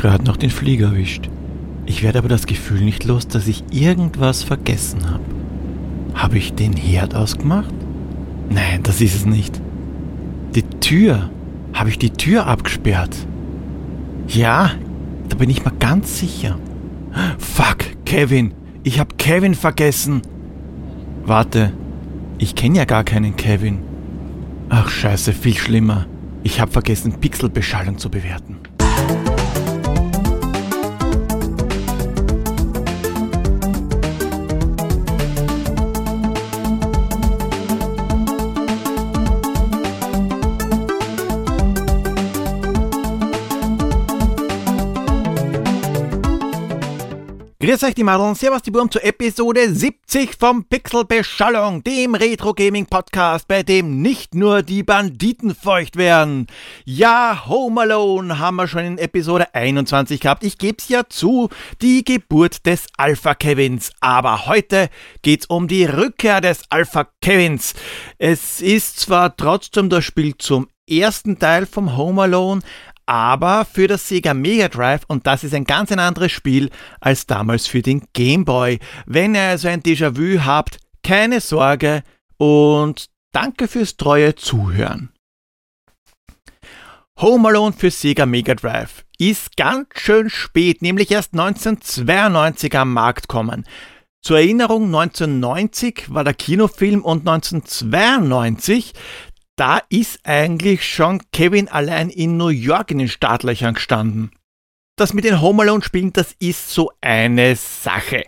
gerade noch den Flieger erwischt. Ich werde aber das Gefühl nicht los, dass ich irgendwas vergessen habe. Habe ich den Herd ausgemacht? Nein, das ist es nicht. Die Tür. Habe ich die Tür abgesperrt? Ja, da bin ich mir ganz sicher. Fuck, Kevin. Ich habe Kevin vergessen. Warte, ich kenne ja gar keinen Kevin. Ach scheiße, viel schlimmer. Ich habe vergessen, Pixelbeschallung zu bewerten. Grüß euch die Madeln, servus die Burm zur Episode 70 vom Pixel Beschallung, dem Retro Gaming Podcast, bei dem nicht nur die Banditen feucht werden. Ja, Home Alone haben wir schon in Episode 21 gehabt. Ich geb's ja zu, die Geburt des Alpha Kevins. Aber heute geht's um die Rückkehr des Alpha Kevins. Es ist zwar trotzdem das Spiel zum ersten Teil vom Home Alone, aber für das Sega Mega Drive und das ist ein ganz ein anderes Spiel als damals für den Game Boy. Wenn ihr also ein Déjà-vu habt, keine Sorge und danke fürs treue Zuhören. Home Alone für Sega Mega Drive ist ganz schön spät, nämlich erst 1992 am Markt kommen. Zur Erinnerung, 1990 war der Kinofilm und 1992 da ist eigentlich schon Kevin allein in New York in den Startlöchern gestanden. Das mit den Home Alone Spielen, das ist so eine Sache.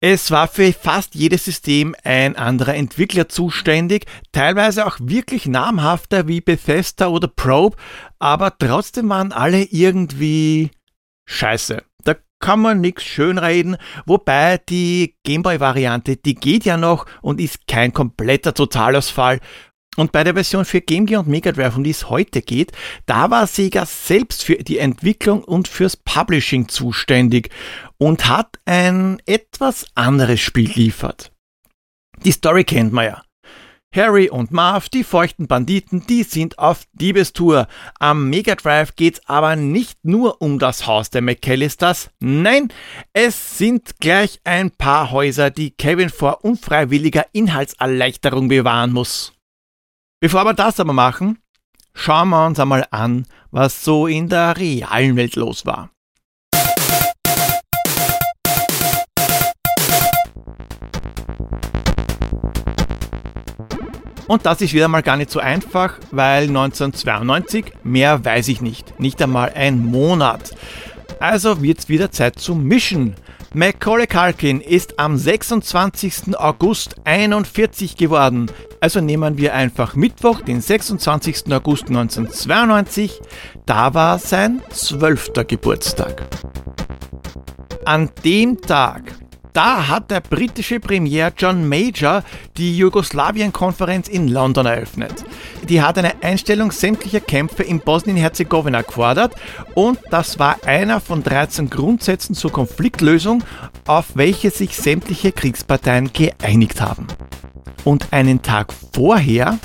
Es war für fast jedes System ein anderer Entwickler zuständig, teilweise auch wirklich namhafter wie Bethesda oder Probe, aber trotzdem waren alle irgendwie scheiße. Da kann man nichts schönreden, wobei die Gameboy-Variante, die geht ja noch und ist kein kompletter Totalausfall und bei der Version für Game Gear und Mega Drive, um die es heute geht, da war Sega selbst für die Entwicklung und fürs Publishing zuständig und hat ein etwas anderes Spiel liefert. Die Story kennt man ja. Harry und Marv, die feuchten Banditen, die sind auf Diebestour. Am Mega Drive geht's aber nicht nur um das Haus der McAllisters. Nein, es sind gleich ein paar Häuser, die Kevin vor unfreiwilliger Inhaltserleichterung bewahren muss. Bevor wir das aber machen, schauen wir uns einmal an, was so in der realen Welt los war. Und das ist wieder mal gar nicht so einfach, weil 1992, mehr weiß ich nicht, nicht einmal ein Monat. Also wird's wieder Zeit zum Mischen. Macaulay Culkin ist am 26. August 41 geworden. Also nehmen wir einfach Mittwoch, den 26. August 1992. Da war sein zwölfter Geburtstag. An dem Tag da hat der britische Premier John Major die Jugoslawien-Konferenz in London eröffnet. Die hat eine Einstellung sämtlicher Kämpfe in Bosnien-Herzegowina gefordert und das war einer von 13 Grundsätzen zur Konfliktlösung, auf welche sich sämtliche Kriegsparteien geeinigt haben. Und einen Tag vorher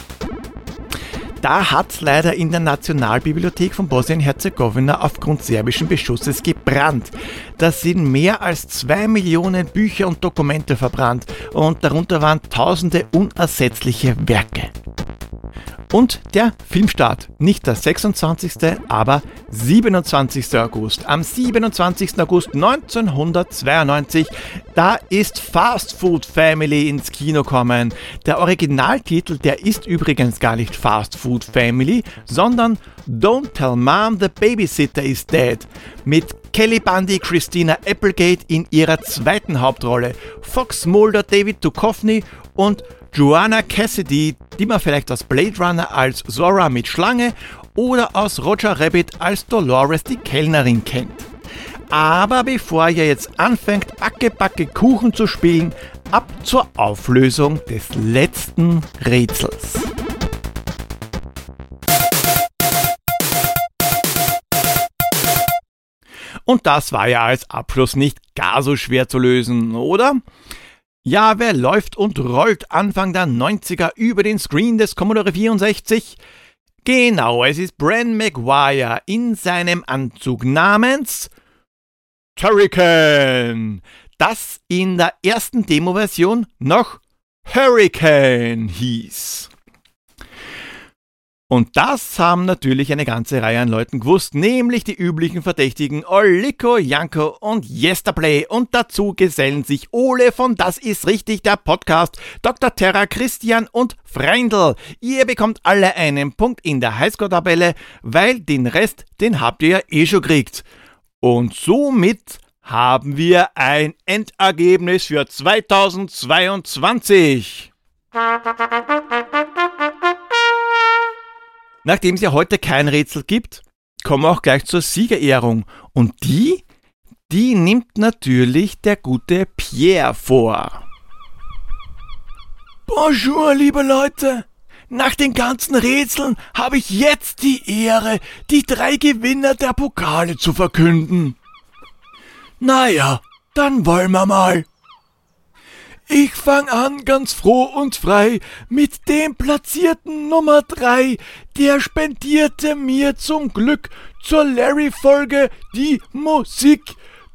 da hat es leider in der Nationalbibliothek von Bosnien-Herzegowina aufgrund serbischen Beschusses gebrannt. Da sind mehr als zwei Millionen Bücher und Dokumente verbrannt und darunter waren tausende unersetzliche Werke. Und der Filmstart, nicht der 26., aber 27. August. Am 27. August 1992, da ist Fast Food Family ins Kino kommen. Der Originaltitel, der ist übrigens gar nicht Fast Food Family, sondern Don't Tell Mom the Babysitter is Dead. Mit Kelly Bundy, Christina Applegate in ihrer zweiten Hauptrolle, Fox Mulder, David Duchovny und Joanna Cassidy, die man vielleicht aus Blade Runner als Zora mit Schlange oder aus Roger Rabbit als Dolores die Kellnerin kennt. Aber bevor ihr jetzt anfängt, Backe Backe Kuchen zu spielen, ab zur Auflösung des letzten Rätsels. Und das war ja als Abschluss nicht gar so schwer zu lösen, oder? Ja, wer läuft und rollt Anfang der 90er über den Screen des Commodore 64? Genau, es ist Bran Maguire in seinem Anzug namens Turrican, das in der ersten Demo-Version noch Hurricane hieß. Und das haben natürlich eine ganze Reihe an Leuten gewusst, nämlich die üblichen Verdächtigen Oliko, Janko und Yesterplay. Und dazu gesellen sich Ole von Das ist richtig, der Podcast, Dr. Terra, Christian und Freindl. Ihr bekommt alle einen Punkt in der Highscore-Tabelle, weil den Rest, den habt ihr ja eh schon gekriegt. Und somit haben wir ein Endergebnis für 2022. Nachdem es ja heute kein Rätsel gibt, kommen wir auch gleich zur Siegerehrung. Und die, die nimmt natürlich der gute Pierre vor. Bonjour, liebe Leute! Nach den ganzen Rätseln habe ich jetzt die Ehre, die drei Gewinner der Pokale zu verkünden. Naja, dann wollen wir mal. Ich fang an ganz froh und frei mit dem platzierten Nummer drei. Der spendierte mir zum Glück zur Larry-Folge die Musik.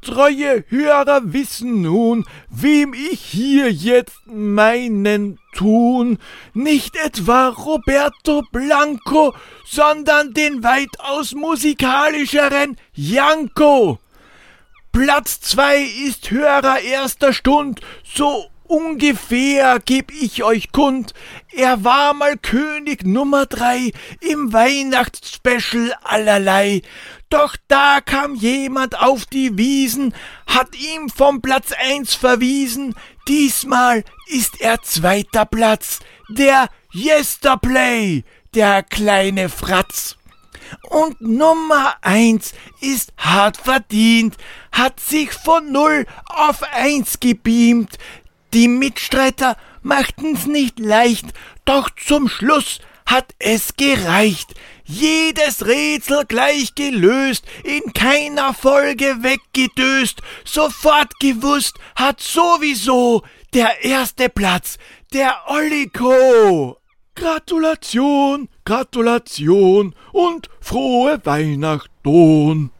Treue Hörer wissen nun, wem ich hier jetzt meinen tun. Nicht etwa Roberto Blanco, sondern den weitaus musikalischeren Janko. Platz zwei ist Hörer erster Stund, so Ungefähr geb ich euch kund, er war mal König Nummer drei im Weihnachtsspecial allerlei. Doch da kam jemand auf die Wiesen, hat ihm vom Platz eins verwiesen. Diesmal ist er zweiter Platz, der Yesterplay, der kleine Fratz. Und Nummer eins ist hart verdient, hat sich von null auf eins gebeamt, die Mitstreiter machten's nicht leicht, doch zum Schluss hat es gereicht. Jedes Rätsel gleich gelöst, in keiner Folge weggedöst, sofort gewusst hat sowieso der erste Platz, der Olliko. Gratulation, Gratulation und frohe Weihnachten.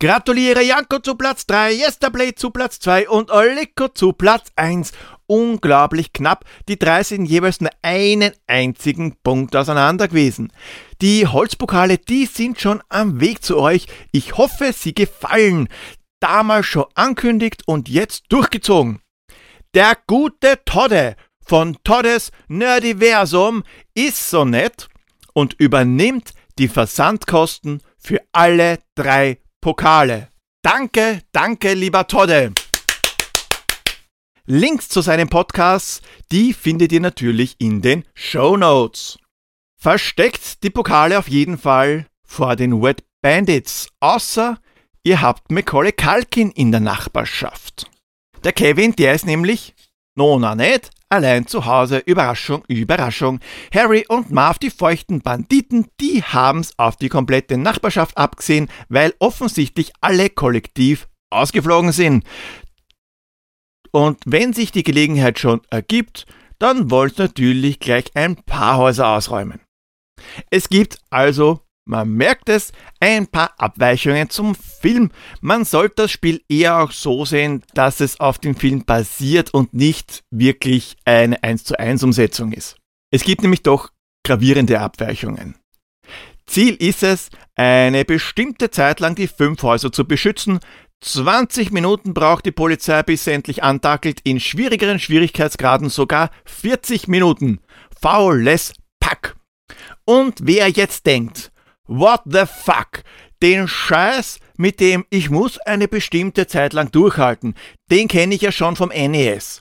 Gratuliere Janko zu Platz 3, Yesterblade zu Platz 2 und Oliko zu Platz 1. Unglaublich knapp. Die drei sind jeweils nur einen einzigen Punkt auseinander gewesen. Die Holzpokale, die sind schon am Weg zu euch. Ich hoffe, sie gefallen. Damals schon ankündigt und jetzt durchgezogen. Der gute Todde von Toddes Nerdiversum ist so nett und übernimmt die Versandkosten für alle drei Pokale. Danke, danke, lieber Todde. Links zu seinem Podcast, die findet ihr natürlich in den Show Notes. Versteckt die Pokale auf jeden Fall vor den Wet Bandits, außer ihr habt Macaulay Culkin in der Nachbarschaft. Der Kevin, der ist nämlich, nona nicht, Allein zu Hause, Überraschung, Überraschung. Harry und Marv, die feuchten Banditen, die haben's auf die komplette Nachbarschaft abgesehen, weil offensichtlich alle kollektiv ausgeflogen sind. Und wenn sich die Gelegenheit schon ergibt, dann wollt natürlich gleich ein paar Häuser ausräumen. Es gibt also man merkt es, ein paar Abweichungen zum Film. Man sollte das Spiel eher auch so sehen, dass es auf dem Film basiert und nicht wirklich eine 1 zu 1 Umsetzung ist. Es gibt nämlich doch gravierende Abweichungen. Ziel ist es, eine bestimmte Zeit lang die fünf Häuser zu beschützen. 20 Minuten braucht die Polizei, bis sie endlich antackelt, in schwierigeren Schwierigkeitsgraden sogar 40 Minuten. Faules Pack. Und wer jetzt denkt, What the fuck? Den Scheiß, mit dem ich muss eine bestimmte Zeit lang durchhalten, den kenne ich ja schon vom NES.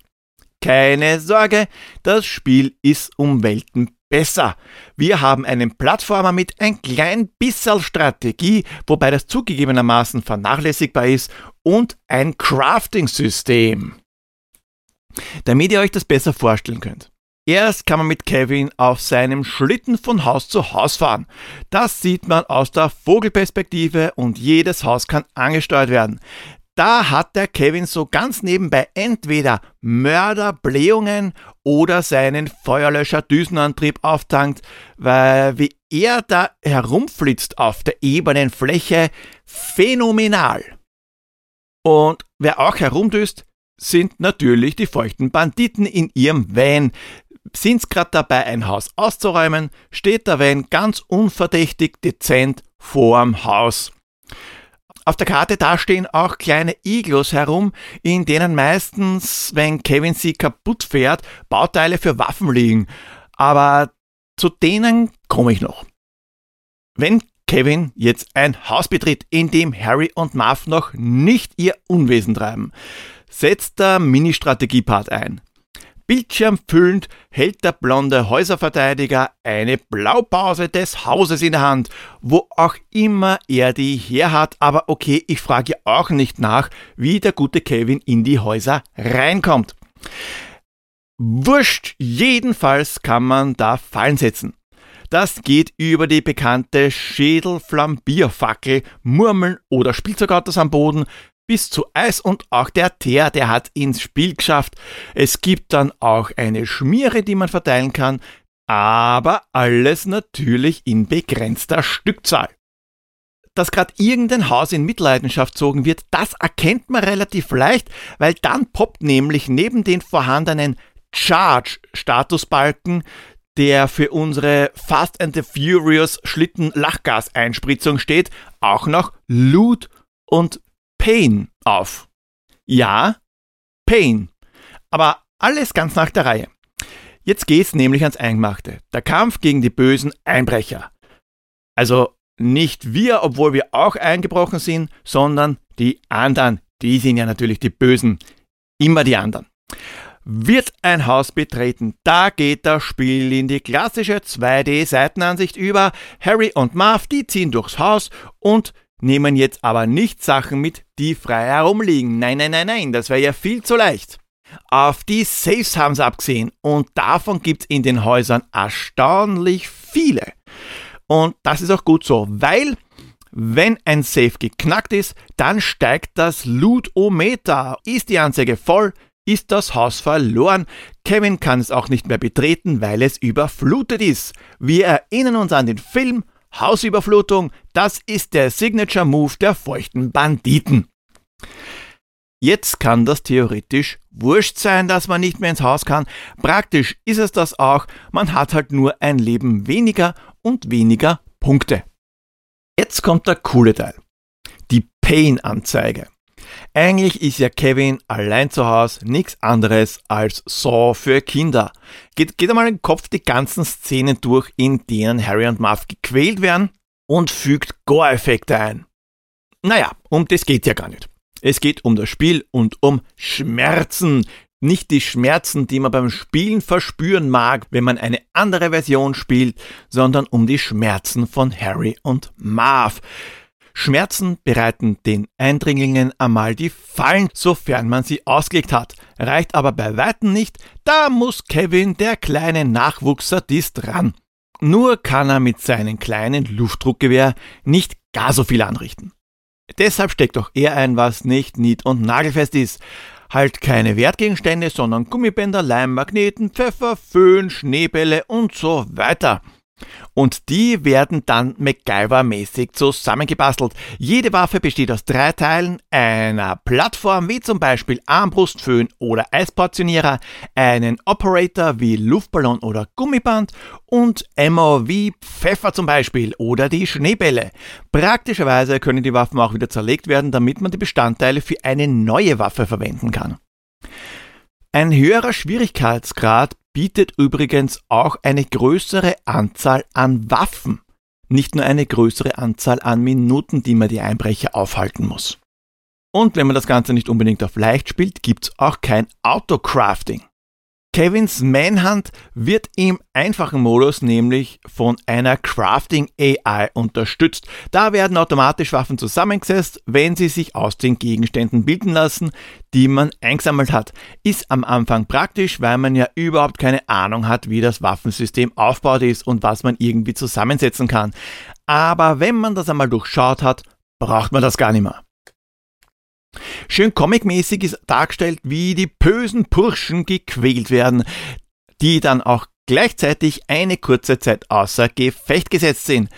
Keine Sorge, das Spiel ist um Welten besser. Wir haben einen Plattformer mit ein klein bisschen Strategie, wobei das zugegebenermaßen vernachlässigbar ist, und ein Crafting-System. Damit ihr euch das besser vorstellen könnt. Erst kann man mit Kevin auf seinem Schlitten von Haus zu Haus fahren. Das sieht man aus der Vogelperspektive und jedes Haus kann angesteuert werden. Da hat der Kevin so ganz nebenbei entweder Mörderblähungen oder seinen Feuerlöscher-Düsenantrieb auftankt, weil wie er da herumflitzt auf der ebenen Fläche, phänomenal. Und wer auch herumdüst, sind natürlich die feuchten Banditen in ihrem Van. Sind's grad dabei, ein Haus auszuräumen, steht der Van ganz unverdächtig dezent vorm Haus. Auf der Karte da stehen auch kleine Iglos herum, in denen meistens, wenn Kevin sie kaputt fährt, Bauteile für Waffen liegen. Aber zu denen komme ich noch. Wenn Kevin jetzt ein Haus betritt, in dem Harry und Marv noch nicht ihr Unwesen treiben, setzt der Mini-Strategie-Part ein. Bildschirmfüllend hält der blonde Häuserverteidiger eine Blaupause des Hauses in der Hand, wo auch immer er die her hat, aber okay, ich frage auch nicht nach, wie der gute Kevin in die Häuser reinkommt. Wurscht, jedenfalls kann man da Fallen setzen. Das geht über die bekannte Schädelflambierfackel, Murmeln oder Spielzeugautos am Boden bis zu Eis und auch der Teer, der hat ins Spiel geschafft. Es gibt dann auch eine Schmiere, die man verteilen kann, aber alles natürlich in begrenzter Stückzahl. Dass gerade irgendein Haus in Mitleidenschaft zogen wird, das erkennt man relativ leicht, weil dann poppt nämlich neben den vorhandenen Charge-Statusbalken, der für unsere Fast and the Furious Schlitten Lachgaseinspritzung steht, auch noch Loot und Pain auf. Ja, Pain. Aber alles ganz nach der Reihe. Jetzt geht's nämlich ans Eingemachte. Der Kampf gegen die bösen Einbrecher. Also nicht wir, obwohl wir auch eingebrochen sind, sondern die anderen. Die sind ja natürlich die Bösen. Immer die anderen. Wird ein Haus betreten, da geht das Spiel in die klassische 2D-Seitenansicht über. Harry und Marv, die ziehen durchs Haus und nehmen jetzt aber nicht Sachen mit, die frei herumliegen. Nein, nein, nein, nein, das wäre ja viel zu leicht. Auf die Safes haben sie abgesehen und davon gibt's in den Häusern erstaunlich viele. Und das ist auch gut so, weil wenn ein Safe geknackt ist, dann steigt das Lootometer. Ist die Anzeige voll, ist das Haus verloren. Kevin kann es auch nicht mehr betreten, weil es überflutet ist. Wir erinnern uns an den Film Hausüberflutung, das ist der Signature Move der feuchten Banditen. Jetzt kann das theoretisch wurscht sein, dass man nicht mehr ins Haus kann. Praktisch ist es das auch, man hat halt nur ein Leben weniger und weniger Punkte. Jetzt kommt der coole Teil. Die Pain-Anzeige. Eigentlich ist ja Kevin allein zu Hause nichts anderes als Saw für Kinder. Geht, geht einmal im Kopf die ganzen Szenen durch, in denen Harry und Marv gequält werden und fügt Gore-Effekte ein. Naja, um das geht ja gar nicht. Es geht um das Spiel und um Schmerzen. Nicht die Schmerzen, die man beim Spielen verspüren mag, wenn man eine andere Version spielt, sondern um die Schmerzen von Harry und Marv. Schmerzen bereiten den Eindringlingen einmal die Fallen, sofern man sie ausgelegt hat. Reicht aber bei weitem nicht, da muss Kevin, der kleine Nachwuchssadist, ran. Nur kann er mit seinem kleinen Luftdruckgewehr nicht gar so viel anrichten. Deshalb steckt auch er ein, was nicht nied- und nagelfest ist. Halt keine Wertgegenstände, sondern Gummibänder, Leimmagneten, Pfeffer, Föhn, Schneebälle und so weiter. Und die werden dann MacGyver-mäßig zusammengebastelt. Jede Waffe besteht aus drei Teilen, einer Plattform wie zum Beispiel Armbrustföhn oder Eisportionierer, einen Operator wie Luftballon oder Gummiband und Ammo wie Pfeffer zum Beispiel oder die Schneebälle. Praktischerweise können die Waffen auch wieder zerlegt werden, damit man die Bestandteile für eine neue Waffe verwenden kann. Ein höherer Schwierigkeitsgrad bietet übrigens auch eine größere Anzahl an Waffen, nicht nur eine größere Anzahl an Minuten, die man die Einbrecher aufhalten muss. Und wenn man das Ganze nicht unbedingt auf leicht spielt, gibt's auch kein Autocrafting. Kevins Manhunt wird im einfachen Modus nämlich von einer Crafting AI unterstützt. Da werden automatisch Waffen zusammengesetzt, wenn sie sich aus den Gegenständen bilden lassen, die man eingesammelt hat. Ist am Anfang praktisch, weil man ja überhaupt keine Ahnung hat, wie das Waffensystem aufgebaut ist und was man irgendwie zusammensetzen kann. Aber wenn man das einmal durchschaut hat, braucht man das gar nicht mehr. Schön comicmäßig ist dargestellt, wie die bösen Burschen gequält werden, die dann auch gleichzeitig eine kurze Zeit außer Gefecht gesetzt sind.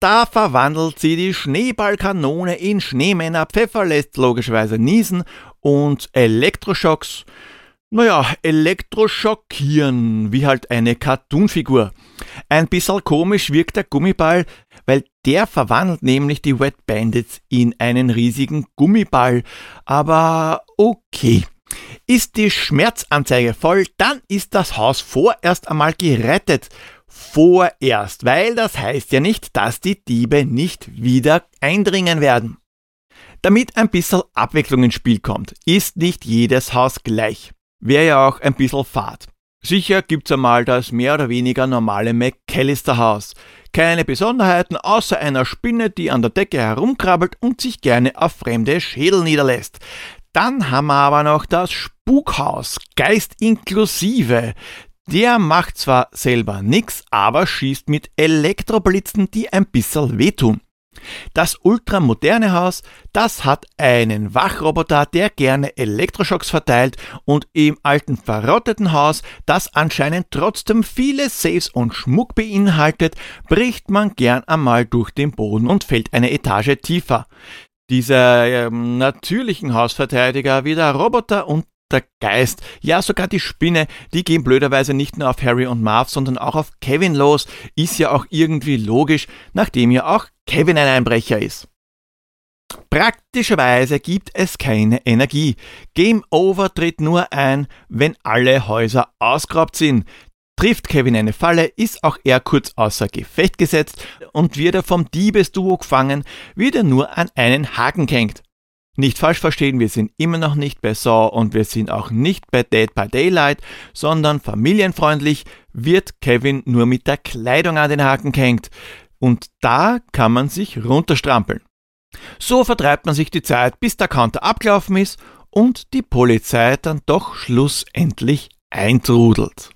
Da verwandelt sie die Schneeballkanone in Schneemänner, Pfeffer lässt logischerweise niesen und Elektroschocks, naja, elektroschockieren, wie halt eine Cartoonfigur. Ein bisschen komisch wirkt der Gummiball, weil der verwandelt nämlich die Wet Bandits in einen riesigen Gummiball. Aber okay. Ist die Schmerzanzeige voll, dann ist das Haus vorerst einmal gerettet. Vorerst, weil das heißt ja nicht, dass die Diebe nicht wieder eindringen werden. Damit ein bisschen Abwechslung ins Spiel kommt, ist nicht jedes Haus gleich. Wäre ja auch ein bisschen fad. Sicher gibt's einmal das mehr oder weniger normale McAllister-Haus. Keine Besonderheiten außer einer Spinne, die an der Decke herumkrabbelt und sich gerne auf fremde Schädel niederlässt. Dann haben wir aber noch das Spukhaus, Geist inklusive. Der macht zwar selber nix, aber schießt mit Elektroblitzen, die ein bisschen wehtun. Das ultramoderne Haus, das hat einen Wachroboter, der gerne Elektroschocks verteilt und im alten verrotteten Haus, das anscheinend trotzdem viele Safes und Schmuck beinhaltet, bricht man gern einmal durch den Boden und fällt eine Etage tiefer. Diese ähm, natürlichen Hausverteidiger wie der Roboter und der Geist, ja sogar die Spinne, die gehen blöderweise nicht nur auf Harry und Marv, sondern auch auf Kevin los, ist ja auch irgendwie logisch, nachdem ja auch Kevin ein Einbrecher ist. Praktischerweise gibt es keine Energie. Game Over tritt nur ein, wenn alle Häuser ausgeraubt sind. Trifft Kevin eine Falle, ist auch er kurz außer Gefecht gesetzt und wird er vom Diebesduo gefangen, wird er nur an einen Haken gehängt. Nicht falsch verstehen, wir sind immer noch nicht bei Saw und wir sind auch nicht bei Dead by Daylight, sondern familienfreundlich wird Kevin nur mit der Kleidung an den Haken gehängt. Und da kann man sich runterstrampeln. So vertreibt man sich die Zeit, bis der Counter abgelaufen ist und die Polizei dann doch schlussendlich eintrudelt.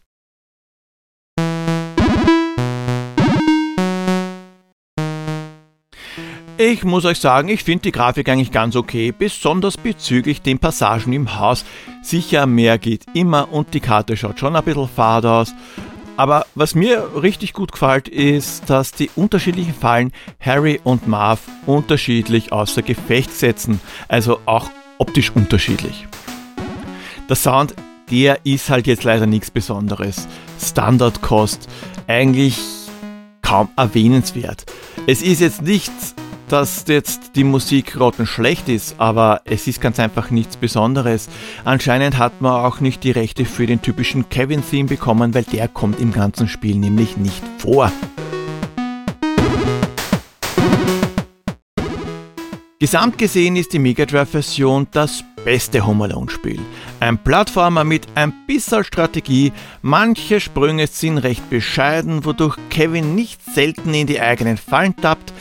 Ich muss euch sagen, ich finde die Grafik eigentlich ganz okay, besonders bezüglich den Passagen im Haus. Sicher, mehr geht immer und die Karte schaut schon ein bisschen fad aus. Aber was mir richtig gut gefällt, ist, dass die unterschiedlichen Fallen Harry und Marv unterschiedlich außer Gefecht setzen, also auch optisch unterschiedlich. Der Sound, der ist halt jetzt leider nichts Besonderes. Standardkost, eigentlich kaum erwähnenswert. Es ist jetzt nichts dass jetzt die Musik schlecht ist, aber es ist ganz einfach nichts Besonderes. Anscheinend hat man auch nicht die Rechte für den typischen Kevin-Theme bekommen, weil der kommt im ganzen Spiel nämlich nicht vor. Gesamt gesehen ist die Mega Drive-Version das beste Home Alone-Spiel. Ein Plattformer mit ein bisschen Strategie, manche Sprünge sind recht bescheiden, wodurch Kevin nicht selten in die eigenen Fallen tappt,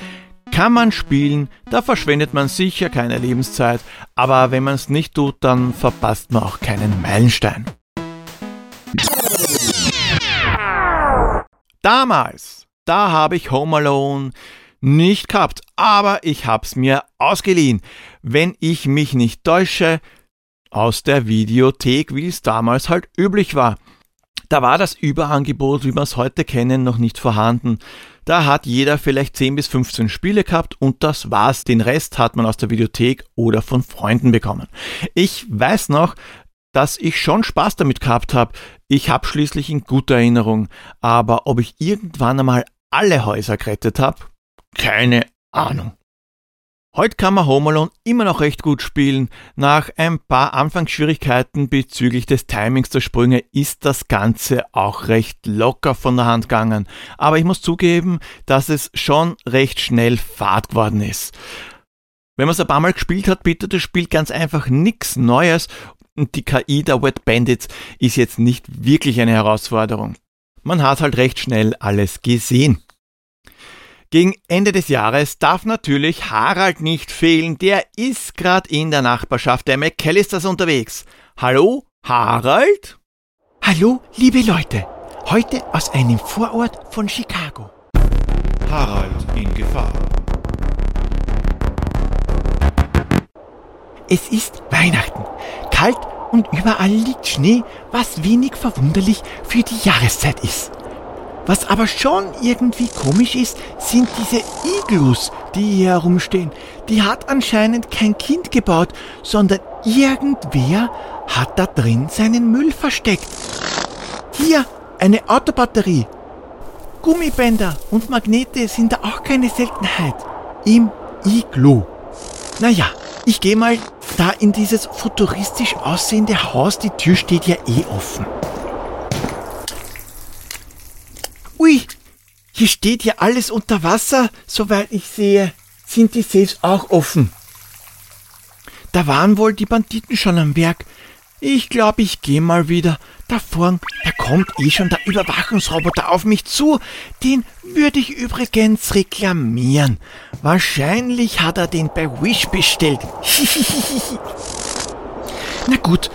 kann man spielen, da verschwendet man sicher keine Lebenszeit, aber wenn man es nicht tut, dann verpasst man auch keinen Meilenstein. Damals, da habe ich Home Alone nicht gehabt, aber ich habe es mir ausgeliehen. Wenn ich mich nicht täusche, aus der Videothek, wie es damals halt üblich war. Da war das Überangebot, wie wir es heute kennen, noch nicht vorhanden. Da hat jeder vielleicht 10 bis 15 Spiele gehabt und das war's. Den Rest hat man aus der Videothek oder von Freunden bekommen. Ich weiß noch, dass ich schon Spaß damit gehabt habe. Ich habe schließlich in guter Erinnerung. Aber ob ich irgendwann einmal alle Häuser gerettet habe? Keine Ahnung. Heute kann man Home Alone immer noch recht gut spielen. Nach ein paar Anfangsschwierigkeiten bezüglich des Timings der Sprünge ist das Ganze auch recht locker von der Hand gegangen. Aber ich muss zugeben, dass es schon recht schnell Fahrt geworden ist. Wenn man es ein paar Mal gespielt hat, bietet das Spiel ganz einfach nichts Neues und die KI der Wet Bandits ist jetzt nicht wirklich eine Herausforderung. Man hat halt recht schnell alles gesehen. Gegen Ende des Jahres darf natürlich Harald nicht fehlen. Der ist gerade in der Nachbarschaft der McAllisters unterwegs. Hallo, Harald? Hallo, liebe Leute. Heute aus einem Vorort von Chicago. Harald in Gefahr. Es ist Weihnachten. Kalt und überall liegt Schnee, was wenig verwunderlich für die Jahreszeit ist. Was aber schon irgendwie komisch ist, sind diese Iglus, die hier herumstehen. Die hat anscheinend kein Kind gebaut, sondern irgendwer hat da drin seinen Müll versteckt. Hier, eine Autobatterie. Gummibänder und Magnete sind da auch keine Seltenheit. Im Iglu. Naja, ich gehe mal da in dieses futuristisch aussehende Haus. Die Tür steht ja eh offen. Ui, hier steht ja alles unter Wasser, soweit ich sehe. Sind die Safes auch offen? Da waren wohl die Banditen schon am Werk. Ich glaube, ich gehe mal wieder. Da vorn, da kommt eh schon der Überwachungsroboter auf mich zu. Den würde ich übrigens reklamieren. Wahrscheinlich hat er den bei Wish bestellt. Na gut,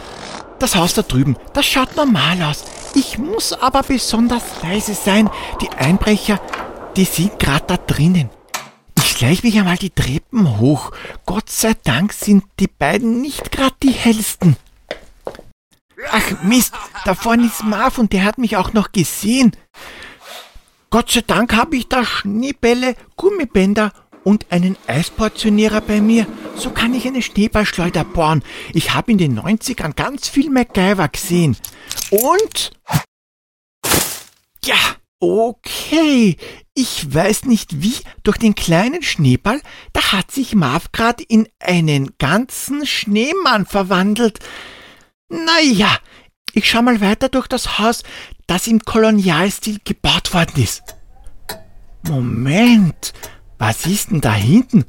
das Haus da drüben, das schaut normal aus. Ich muss aber besonders leise sein. Die Einbrecher, die sind gerade da drinnen. Ich schleich mich einmal die Treppen hoch. Gott sei Dank sind die beiden nicht gerade die hellsten. Ach Mist, da vorne ist Marv und der hat mich auch noch gesehen. Gott sei Dank habe ich da Schneebälle, Gummibänder und einen Eisportionierer bei mir. So kann ich eine Schneeballschleuder bohren. Ich habe in den 90ern ganz viel MacGyver gesehen. Und... Ja, okay. Ich weiß nicht wie, durch den kleinen Schneeball, da hat sich Marv grad in einen ganzen Schneemann verwandelt. Naja, ich schau mal weiter durch das Haus, das im Kolonialstil gebaut worden ist. Moment, was ist denn da hinten?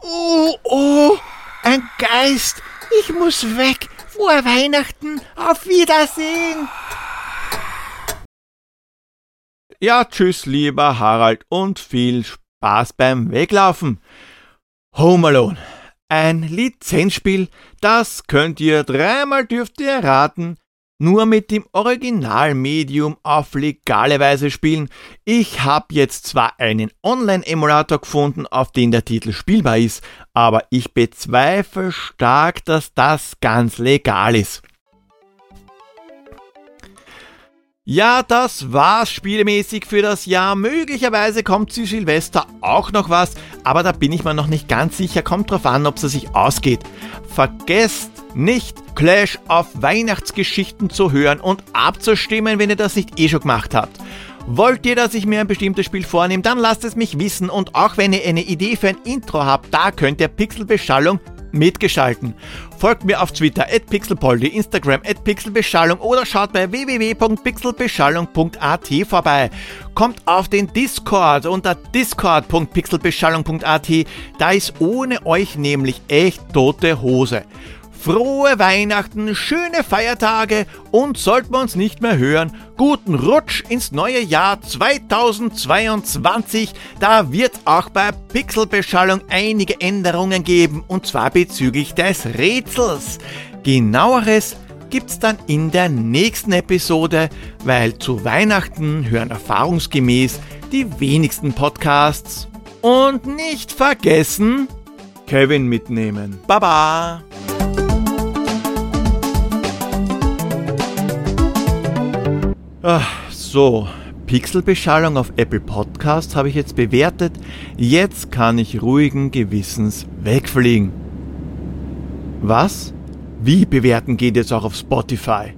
Oh, oh, ein Geist. Ich muss weg. Frohe Weihnachten. Auf Wiedersehen. Ja, tschüss, lieber Harald, und viel Spaß beim Weglaufen. Home Alone. Ein Lizenzspiel, das könnt ihr dreimal dürft ihr raten, nur mit dem Originalmedium auf legale Weise spielen. Ich habe jetzt zwar einen Online-Emulator gefunden, auf den der Titel spielbar ist, aber ich bezweifle stark, dass das ganz legal ist. Ja, das war's spielemäßig für das Jahr. Möglicherweise kommt zu Silvester auch noch was, aber da bin ich mir noch nicht ganz sicher. Kommt drauf an, ob es sich ausgeht. Vergesst nicht, Clash auf Weihnachtsgeschichten zu hören und abzustimmen, wenn ihr das nicht eh schon gemacht habt. Wollt ihr, dass ich mir ein bestimmtes Spiel vornehme, dann lasst es mich wissen und auch wenn ihr eine Idee für ein Intro habt, da könnt ihr Pixelbeschallung mitgeschalten. Folgt mir auf Twitter at pixelpoldi, Instagram at pixelbeschallung oder schaut bei www.pixelbeschallung.at vorbei. Kommt auf den Discord unter discord.pixelbeschallung.at. Da ist ohne euch nämlich echt tote Hose frohe Weihnachten, schöne Feiertage und sollten wir uns nicht mehr hören, guten Rutsch ins neue Jahr 2022. Da wird auch bei Pixelbeschallung einige Änderungen geben und zwar bezüglich des Rätsels. Genaueres gibt's dann in der nächsten Episode, weil zu Weihnachten hören erfahrungsgemäß die wenigsten Podcasts. Und nicht vergessen, Kevin mitnehmen. Baba! Ach, so, Pixelbeschallung auf Apple Podcast habe ich jetzt bewertet. Jetzt kann ich ruhigen Gewissens wegfliegen. Was? Wie bewerten geht jetzt auch auf Spotify?